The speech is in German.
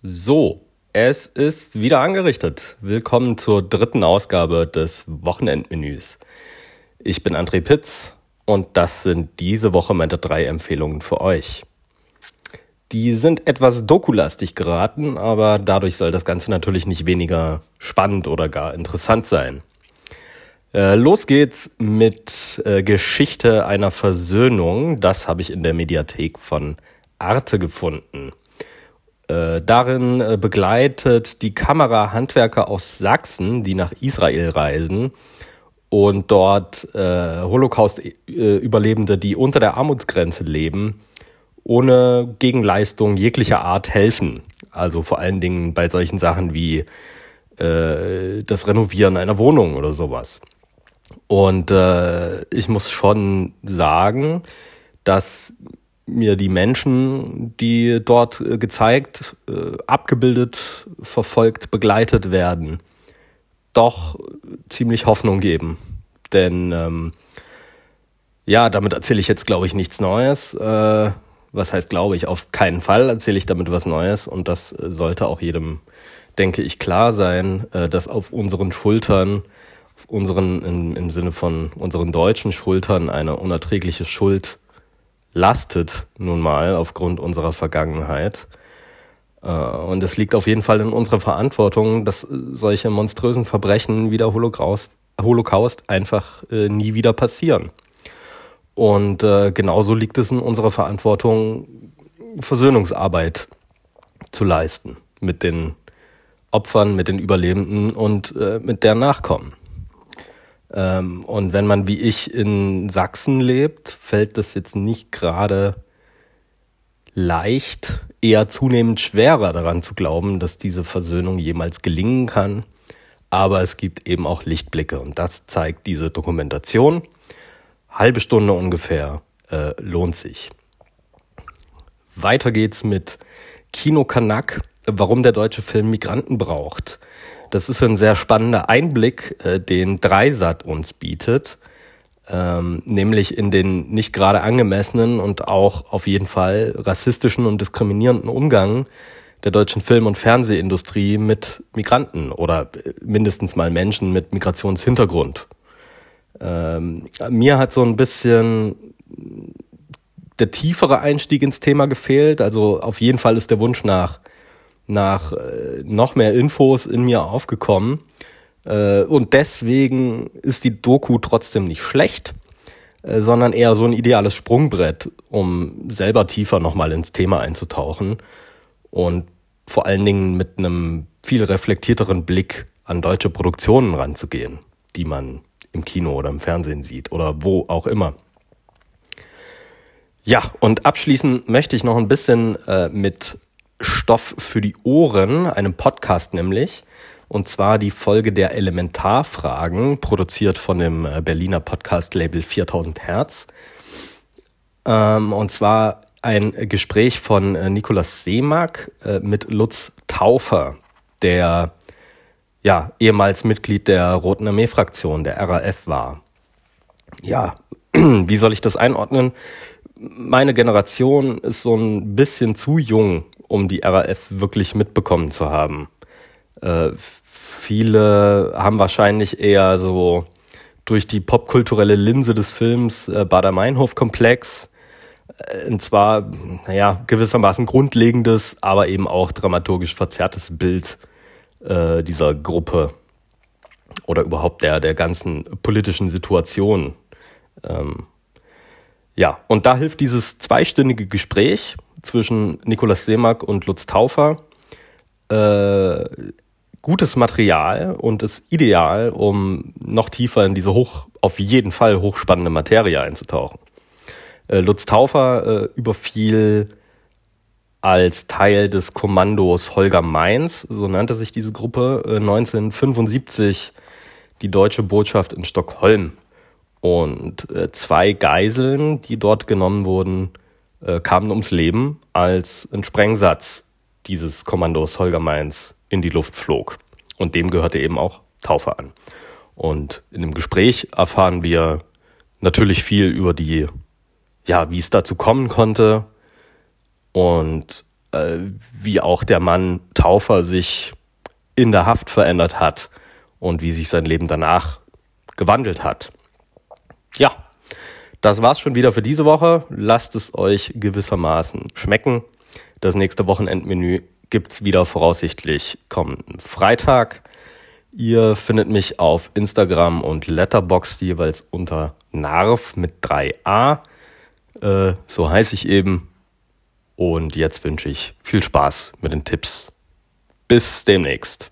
So, es ist wieder angerichtet. Willkommen zur dritten Ausgabe des Wochenendmenüs. Ich bin André Pitz und das sind diese Woche meine drei Empfehlungen für euch. Die sind etwas dokulastig geraten, aber dadurch soll das Ganze natürlich nicht weniger spannend oder gar interessant sein. Äh, los geht's mit äh, Geschichte einer Versöhnung. Das habe ich in der Mediathek von Arte gefunden. Äh, darin äh, begleitet die Kamera Handwerker aus Sachsen, die nach Israel reisen und dort äh, Holocaust-Überlebende, die unter der Armutsgrenze leben, ohne Gegenleistung jeglicher Art helfen. Also vor allen Dingen bei solchen Sachen wie äh, das Renovieren einer Wohnung oder sowas. Und ich muss schon sagen, dass mir die Menschen, die dort äh, gezeigt, äh, abgebildet, verfolgt, begleitet werden, doch ziemlich Hoffnung geben. Denn ähm, ja, damit erzähle ich jetzt, glaube ich, nichts Neues. Äh, was heißt, glaube ich, auf keinen Fall erzähle ich damit was Neues. Und das sollte auch jedem, denke ich, klar sein, äh, dass auf unseren Schultern, unseren, in, im Sinne von unseren deutschen Schultern, eine unerträgliche Schuld lastet nun mal aufgrund unserer Vergangenheit. Äh, und es liegt auf jeden Fall in unserer Verantwortung, dass solche monströsen Verbrechen wie der Holocaust, Holocaust einfach äh, nie wieder passieren. Und äh, genauso liegt es in unserer Verantwortung, Versöhnungsarbeit zu leisten mit den Opfern, mit den Überlebenden und mit deren Nachkommen. Ähm, und wenn man wie ich in Sachsen lebt, fällt das jetzt nicht gerade leicht, eher zunehmend schwerer daran zu glauben, dass diese Versöhnung jemals gelingen kann. Aber es gibt eben auch Lichtblicke und das zeigt diese Dokumentation. Halbe Stunde ungefähr äh, lohnt sich. Weiter geht's mit Kino Kanak, warum der deutsche Film Migranten braucht. Das ist ein sehr spannender Einblick, äh, den Dreisat uns bietet, ähm, nämlich in den nicht gerade angemessenen und auch auf jeden Fall rassistischen und diskriminierenden Umgang der deutschen Film- und Fernsehindustrie mit Migranten oder äh, mindestens mal Menschen mit Migrationshintergrund. Ähm, mir hat so ein bisschen der tiefere Einstieg ins Thema gefehlt. Also auf jeden Fall ist der Wunsch nach nach äh, noch mehr Infos in mir aufgekommen. Äh, und deswegen ist die Doku trotzdem nicht schlecht, äh, sondern eher so ein ideales Sprungbrett, um selber tiefer nochmal ins Thema einzutauchen und vor allen Dingen mit einem viel reflektierteren Blick an deutsche Produktionen ranzugehen, die man im Kino oder im Fernsehen sieht oder wo auch immer. Ja, und abschließend möchte ich noch ein bisschen äh, mit Stoff für die Ohren, einem Podcast nämlich. Und zwar die Folge der Elementarfragen, produziert von dem äh, Berliner Podcast-Label 4000 Hertz. Ähm, und zwar ein Gespräch von äh, Nikolaus Seemack äh, mit Lutz Taufer, der ja ehemals Mitglied der Roten Armee-Fraktion, der RAF war. Ja, wie soll ich das einordnen? Meine Generation ist so ein bisschen zu jung, um die RAF wirklich mitbekommen zu haben. Äh, viele haben wahrscheinlich eher so durch die popkulturelle Linse des Films äh, Bader-Meinhof-Komplex, äh, und zwar, naja, gewissermaßen grundlegendes, aber eben auch dramaturgisch verzerrtes Bild äh, dieser Gruppe oder überhaupt der, der ganzen politischen Situation. Ähm, ja, und da hilft dieses zweistündige Gespräch, zwischen Nikolaus Seemack und Lutz Taufer. Äh, gutes Material und ist ideal, um noch tiefer in diese hoch, auf jeden Fall hochspannende Materie einzutauchen. Äh, Lutz Taufer äh, überfiel als Teil des Kommandos Holger Mainz, so nannte sich diese Gruppe, äh, 1975 die deutsche Botschaft in Stockholm. Und äh, zwei Geiseln, die dort genommen wurden, äh, kamen ums Leben, als ein Sprengsatz dieses Kommandos Holger Mainz in die Luft flog. Und dem gehörte eben auch Taufe an. Und in dem Gespräch erfahren wir natürlich viel über die, ja, wie es dazu kommen konnte und äh, wie auch der Mann Taufer sich in der Haft verändert hat und wie sich sein Leben danach gewandelt hat. Das war's schon wieder für diese Woche. Lasst es euch gewissermaßen schmecken. Das nächste Wochenendmenü gibt's wieder voraussichtlich kommenden Freitag. Ihr findet mich auf Instagram und Letterboxd jeweils unter Narv mit 3a. Äh, so heiße ich eben. Und jetzt wünsche ich viel Spaß mit den Tipps. Bis demnächst.